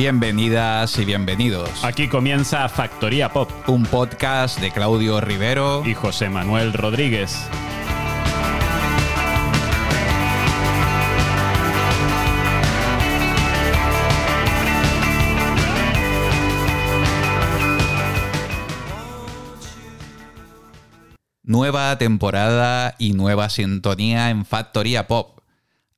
Bienvenidas y bienvenidos. Aquí comienza Factoría Pop. Un podcast de Claudio Rivero y José Manuel Rodríguez. Nueva temporada y nueva sintonía en Factoría Pop.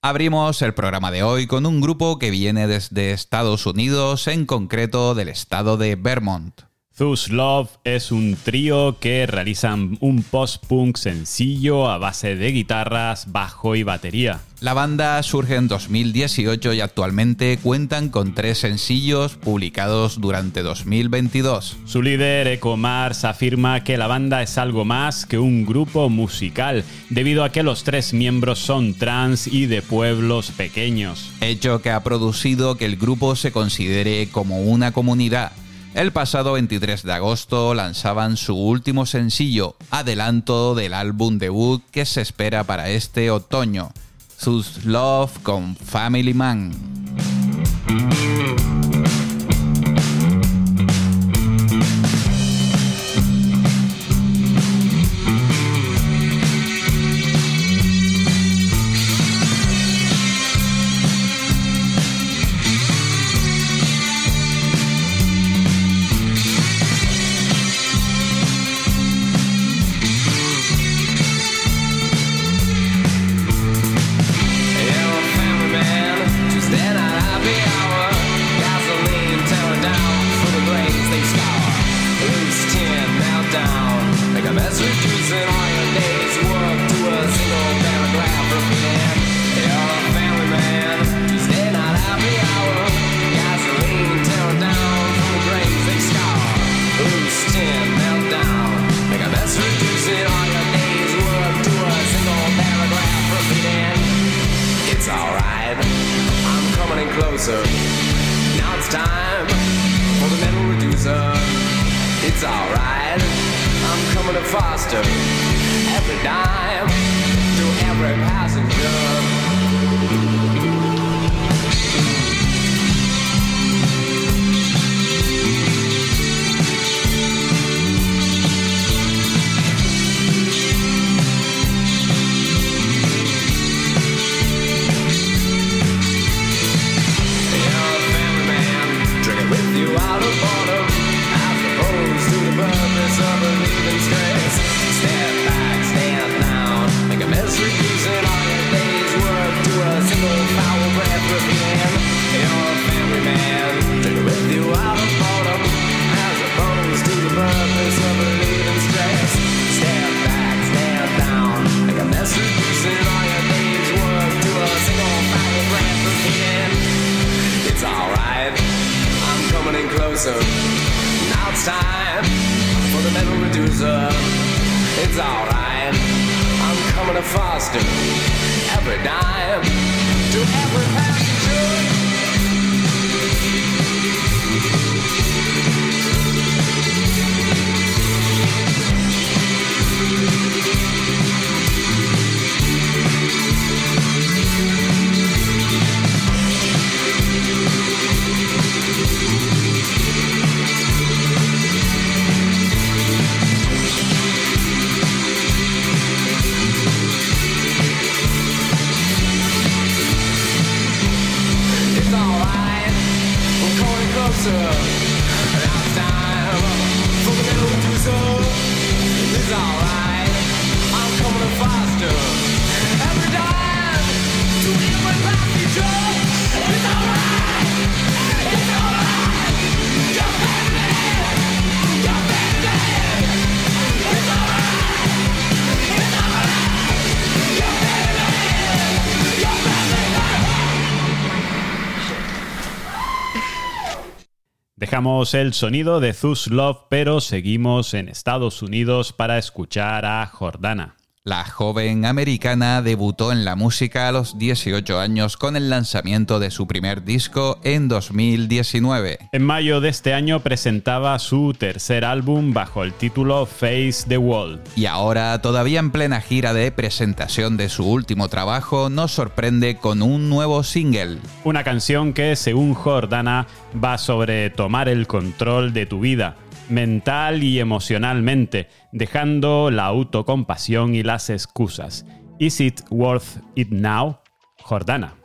Abrimos el programa de hoy con un grupo que viene desde Estados Unidos, en concreto del estado de Vermont. Thus Love es un trío que realizan un post-punk sencillo a base de guitarras, bajo y batería. La banda surge en 2018 y actualmente cuentan con tres sencillos publicados durante 2022. Su líder, Eco Mars, afirma que la banda es algo más que un grupo musical, debido a que los tres miembros son trans y de pueblos pequeños. Hecho que ha producido que el grupo se considere como una comunidad el pasado 23 de agosto lanzaban su último sencillo, adelanto del álbum debut que se espera para este otoño, Sus Love con Family Man. El sonido de Thus Love, pero seguimos en Estados Unidos para escuchar a Jordana. La joven americana debutó en la música a los 18 años con el lanzamiento de su primer disco en 2019. En mayo de este año presentaba su tercer álbum bajo el título Face the Wall. Y ahora, todavía en plena gira de presentación de su último trabajo, nos sorprende con un nuevo single. Una canción que, según Jordana, va sobre tomar el control de tu vida mental y emocionalmente, dejando la autocompasión y las excusas. Is it worth it now? Jordana.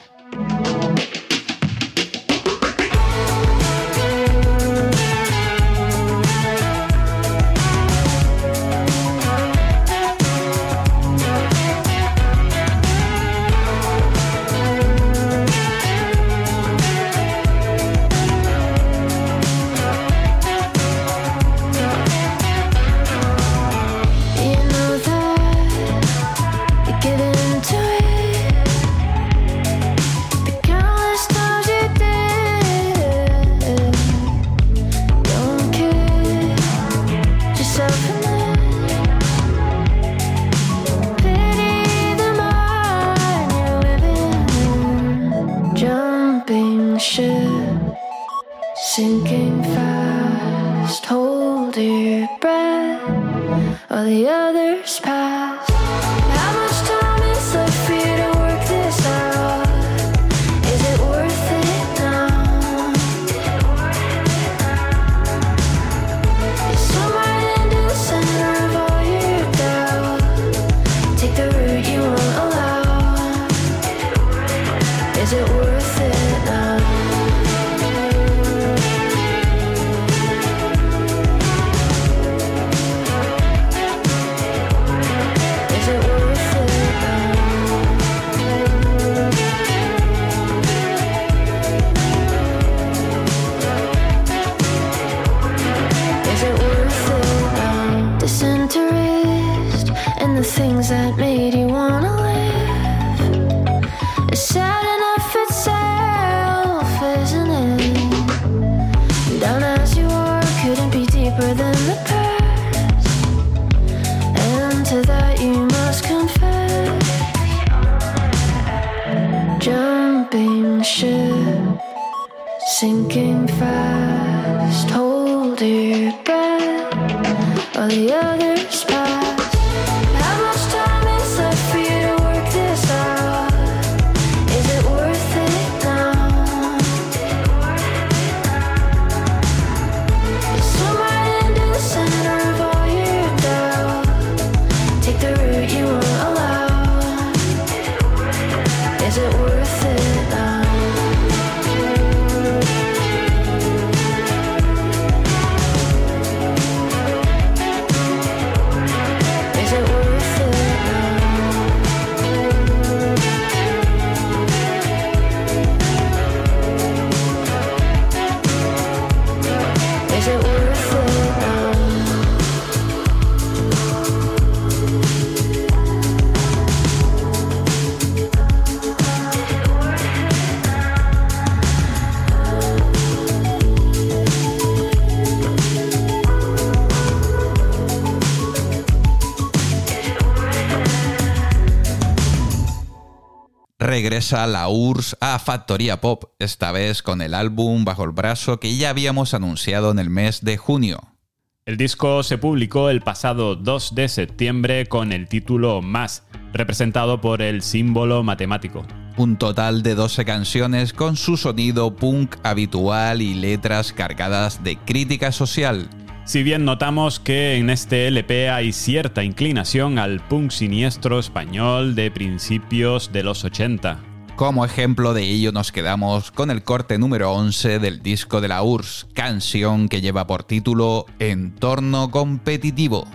sinking sinking fast. Hold your breath, while the others pass. Regresa la URSS a Factoría Pop, esta vez con el álbum bajo el brazo que ya habíamos anunciado en el mes de junio. El disco se publicó el pasado 2 de septiembre con el título Más, representado por el símbolo matemático. Un total de 12 canciones con su sonido punk habitual y letras cargadas de crítica social. Si bien notamos que en este LP hay cierta inclinación al punk siniestro español de principios de los 80. Como ejemplo de ello nos quedamos con el corte número 11 del disco de la URSS, canción que lleva por título Entorno competitivo.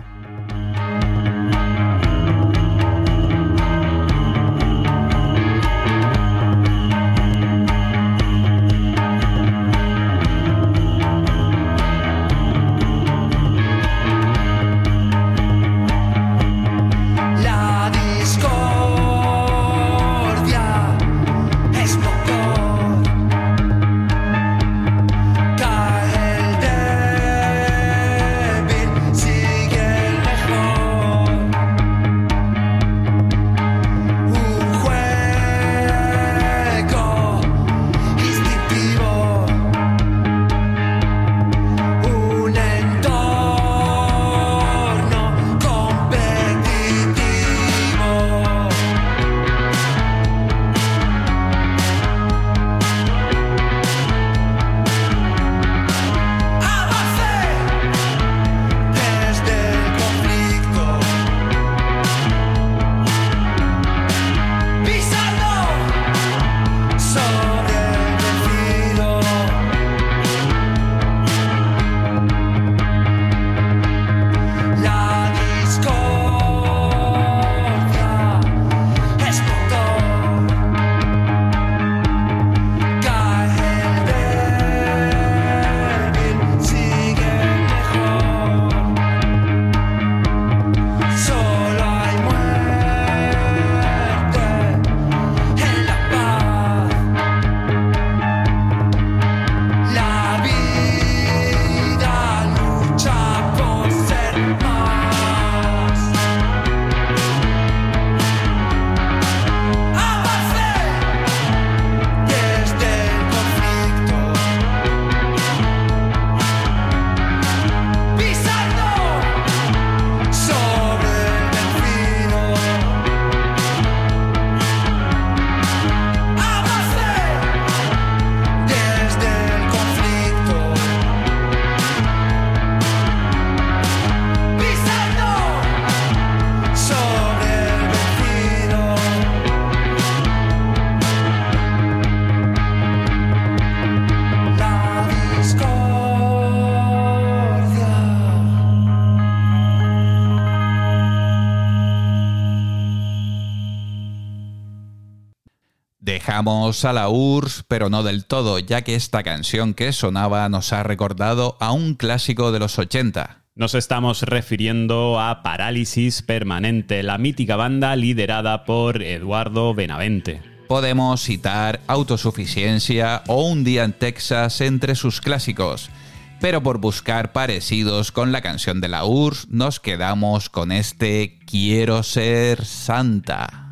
A la URSS, pero no del todo, ya que esta canción que sonaba nos ha recordado a un clásico de los 80. Nos estamos refiriendo a Parálisis Permanente, la mítica banda liderada por Eduardo Benavente. Podemos citar Autosuficiencia o Un día en Texas entre sus clásicos, pero por buscar parecidos con la canción de la URSS nos quedamos con este Quiero ser santa.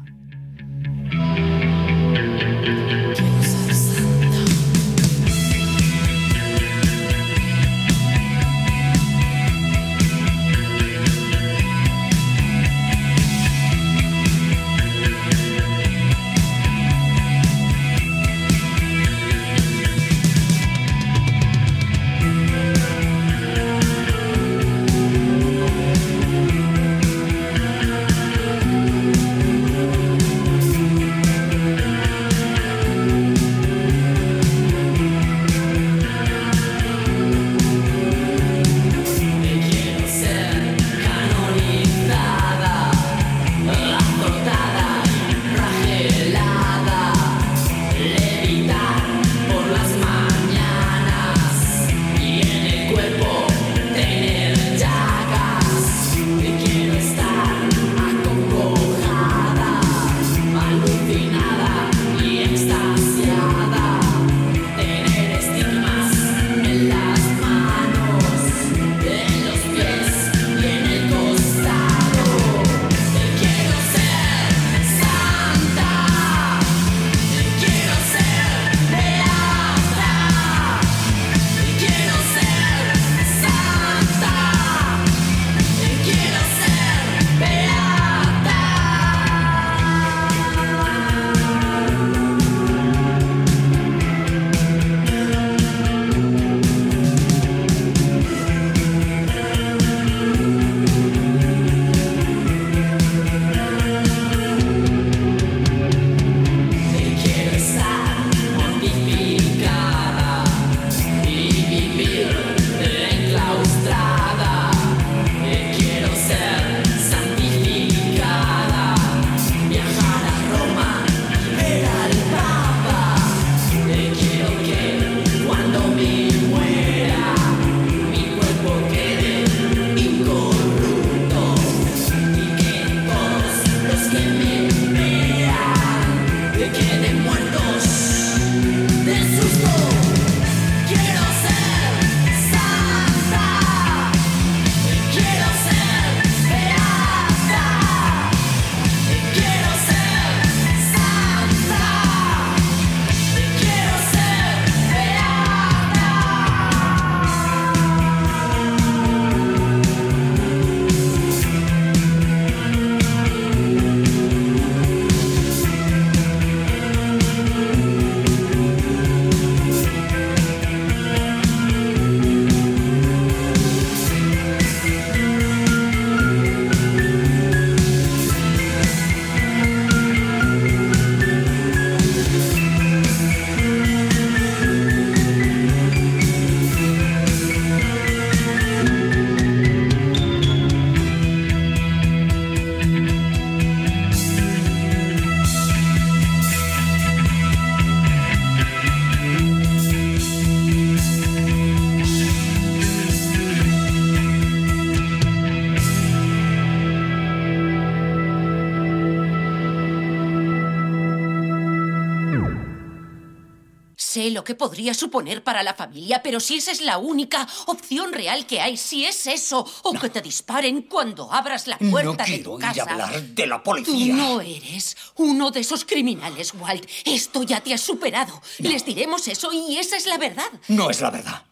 Que podría suponer para la familia, pero si esa es la única opción real que hay, si es eso, o que te disparen cuando abras la puerta de tu casa. Ir a hablar de la policía. Tú no eres uno de esos criminales, Walt. Esto ya te ha superado. Les diremos eso y esa es la verdad. No es la verdad.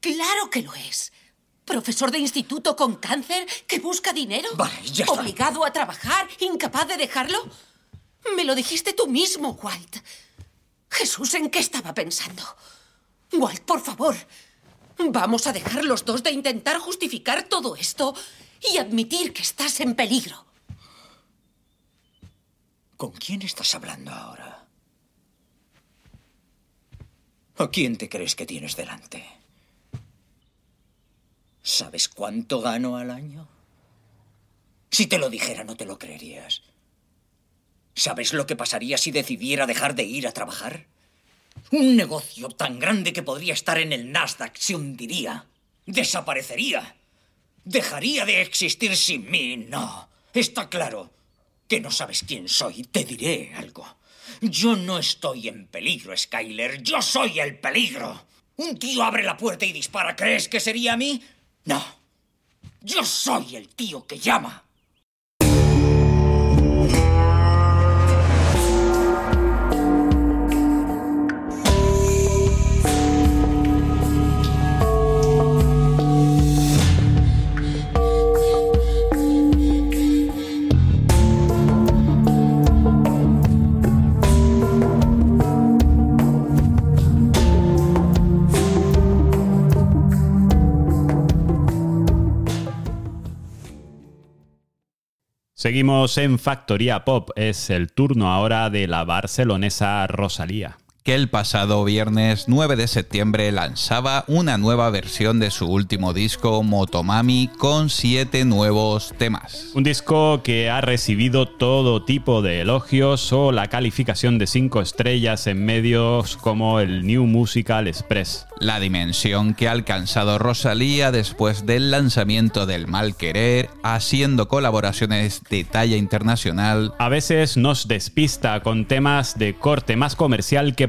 Claro que lo es. Profesor de instituto con cáncer que busca dinero. Vale, ya está. Obligado a trabajar, incapaz de dejarlo. Me lo dijiste tú mismo, Walt. Jesús, ¿en qué estaba pensando? Walt, por favor. Vamos a dejar los dos de intentar justificar todo esto y admitir que estás en peligro. ¿Con quién estás hablando ahora? ¿A quién te crees que tienes delante? ¿Sabes cuánto gano al año? Si te lo dijera, no te lo creerías. ¿Sabes lo que pasaría si decidiera dejar de ir a trabajar? Un negocio tan grande que podría estar en el Nasdaq se hundiría. Desaparecería. Dejaría de existir sin mí. No. Está claro que no sabes quién soy. Te diré algo. Yo no estoy en peligro, Skyler. Yo soy el peligro. Un tío abre la puerta y dispara. ¿Crees que sería a mí? No. Yo soy el tío que llama. Seguimos en Factoría Pop. Es el turno ahora de la barcelonesa Rosalía que el pasado viernes 9 de septiembre lanzaba una nueva versión de su último disco Motomami con siete nuevos temas. Un disco que ha recibido todo tipo de elogios o la calificación de 5 estrellas en medios como el New Musical Express. La dimensión que ha alcanzado Rosalía después del lanzamiento del Mal Querer, haciendo colaboraciones de talla internacional. A veces nos despista con temas de corte más comercial que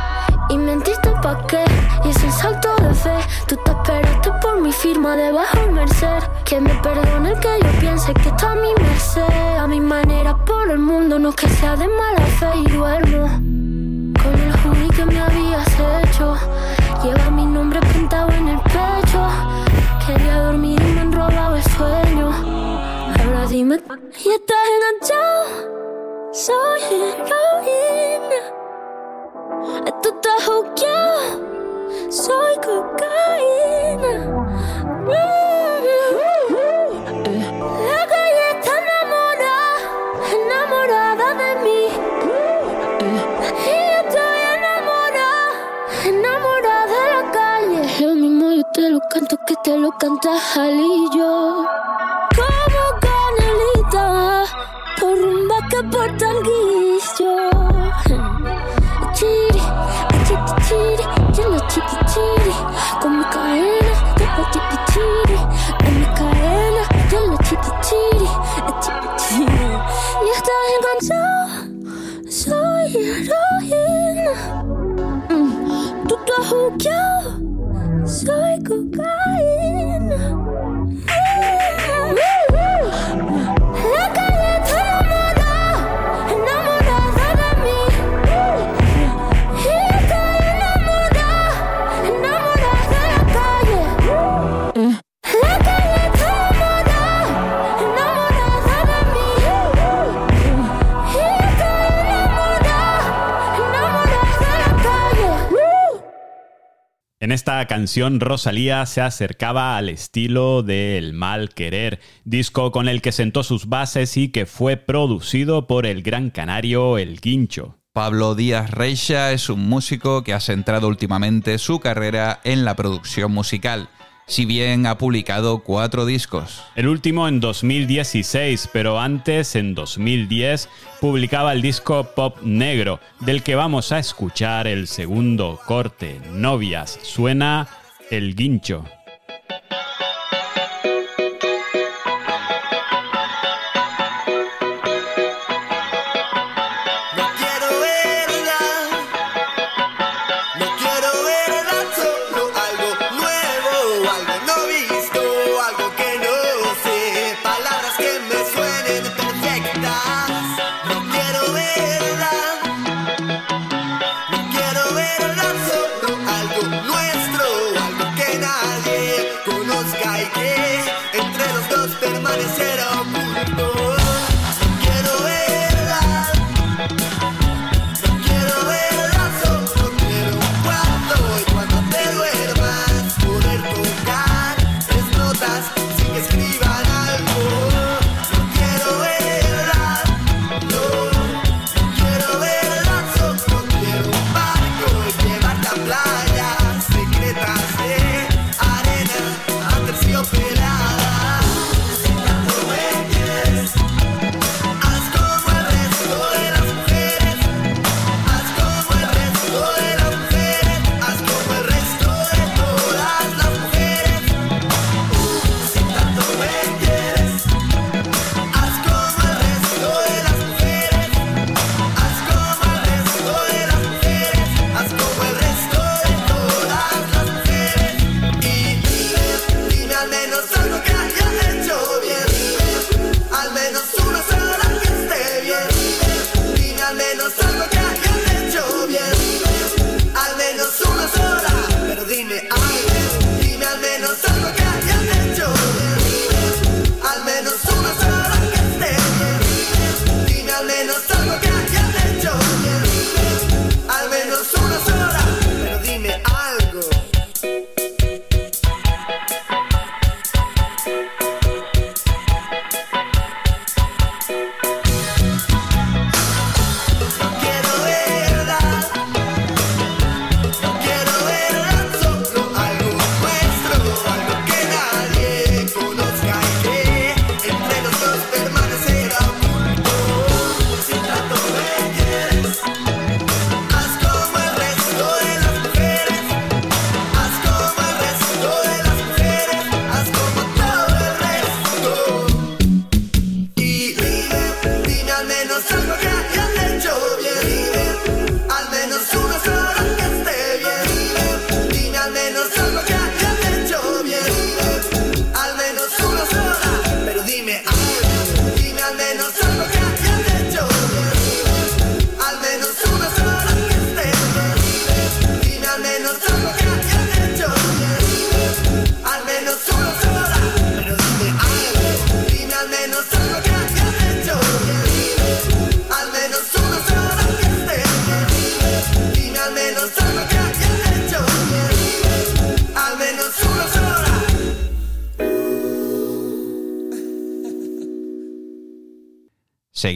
Y mentiste pa' qué, y es salto de fe. Tú te esperaste por mi firma debajo del merced. Que me perdone el que yo piense que está a mi merced. A mi manera por el mundo, no que sea de mala fe y duermo. Con el hoodie que me habías hecho. Lleva mi nombre pintado en el pecho. Quería dormir y me han robado el sueño. Ahora dime, ¿y estás enganchado? Soy heroína. Tú estás juqueado, soy cocaína. La calle está enamorada, enamorada de mí. Y yo estoy enamorada, enamorada de la calle. Lo mismo yo te lo canto que te lo canta Jalillo. En esta canción Rosalía se acercaba al estilo de El Mal Querer, disco con el que sentó sus bases y que fue producido por el gran canario El Guincho. Pablo Díaz Reixa es un músico que ha centrado últimamente su carrera en la producción musical, si bien ha publicado cuatro discos. El último en 2016, pero antes, en 2010, publicaba el disco Pop Negro, del que vamos a escuchar el segundo corte, Novias. Suena El Guincho.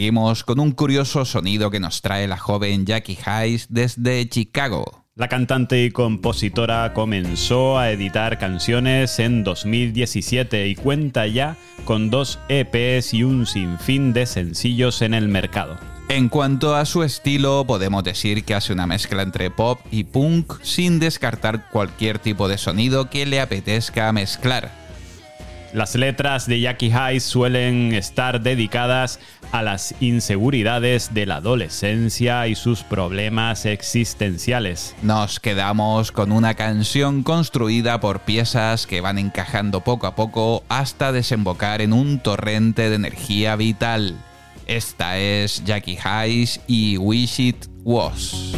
Seguimos con un curioso sonido que nos trae la joven Jackie Hayes desde Chicago. La cantante y compositora comenzó a editar canciones en 2017 y cuenta ya con dos EPs y un sinfín de sencillos en el mercado. En cuanto a su estilo, podemos decir que hace una mezcla entre pop y punk sin descartar cualquier tipo de sonido que le apetezca mezclar. Las letras de Jackie Hayes suelen estar dedicadas a las inseguridades de la adolescencia y sus problemas existenciales. Nos quedamos con una canción construida por piezas que van encajando poco a poco hasta desembocar en un torrente de energía vital. Esta es Jackie Hayes y Wish It Was.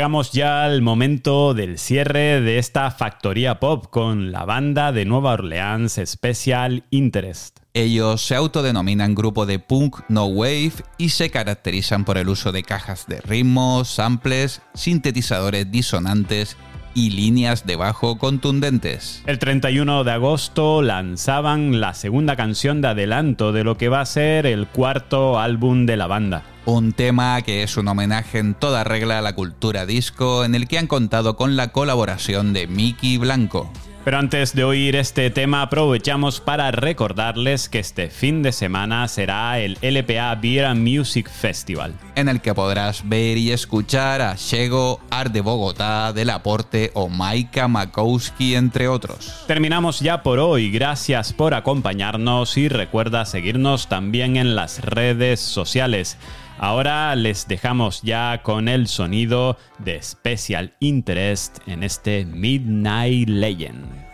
Llegamos ya al momento del cierre de esta factoría pop con la banda de Nueva Orleans Special Interest. Ellos se autodenominan grupo de punk no wave y se caracterizan por el uso de cajas de ritmos, samples, sintetizadores disonantes y líneas de bajo contundentes. El 31 de agosto lanzaban la segunda canción de adelanto de lo que va a ser el cuarto álbum de la banda. Un tema que es un homenaje en toda regla a la cultura disco en el que han contado con la colaboración de Mickey Blanco. Pero antes de oír este tema aprovechamos para recordarles que este fin de semana será el LPA Beer Music Festival. En el que podrás ver y escuchar a Shego, Art de Bogotá, Del Aporte o Maika Makowski, entre otros. Terminamos ya por hoy, gracias por acompañarnos y recuerda seguirnos también en las redes sociales. Ahora les dejamos ya con el sonido de Special Interest en este Midnight Legend.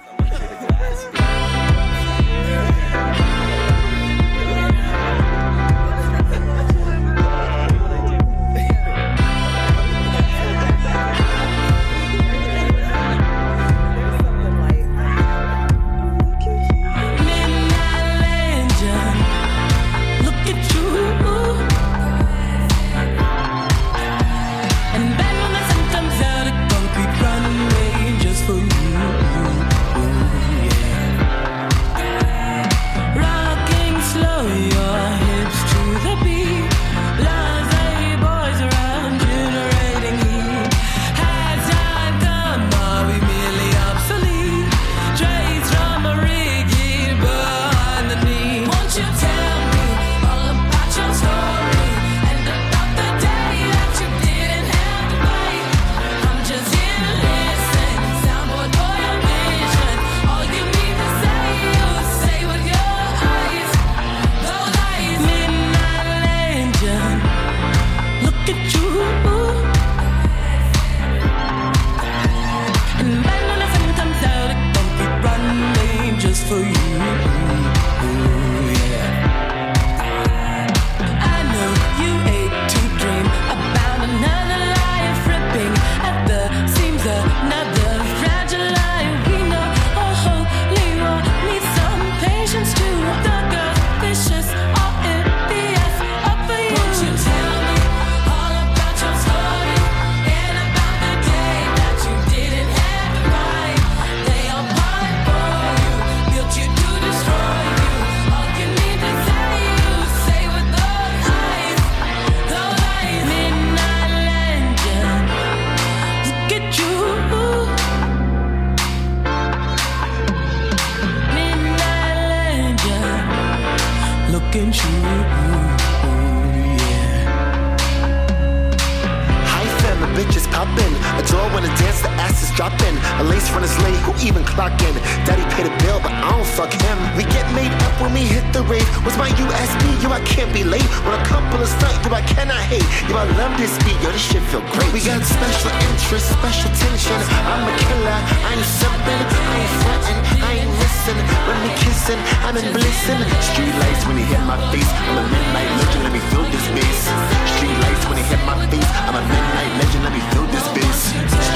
Who even clock in. Daddy paid a bill, but I don't fuck him. We get made up when we hit the rave. What's my USB? Yo, I can't be late. When a couple of stunt, yo, I cannot hate. Yo, I love this beat, yo, this shit feel great. We got special interest, special tension. I'm a killer, I ain't simping, I ain't frontin', I ain't missing. When we kissin', I'm in blissin'. Street lights when he hit my face. I'm a midnight legend, let me feel this bass. Street lights when he hit my face. I'm a midnight legend, let me feel this bass.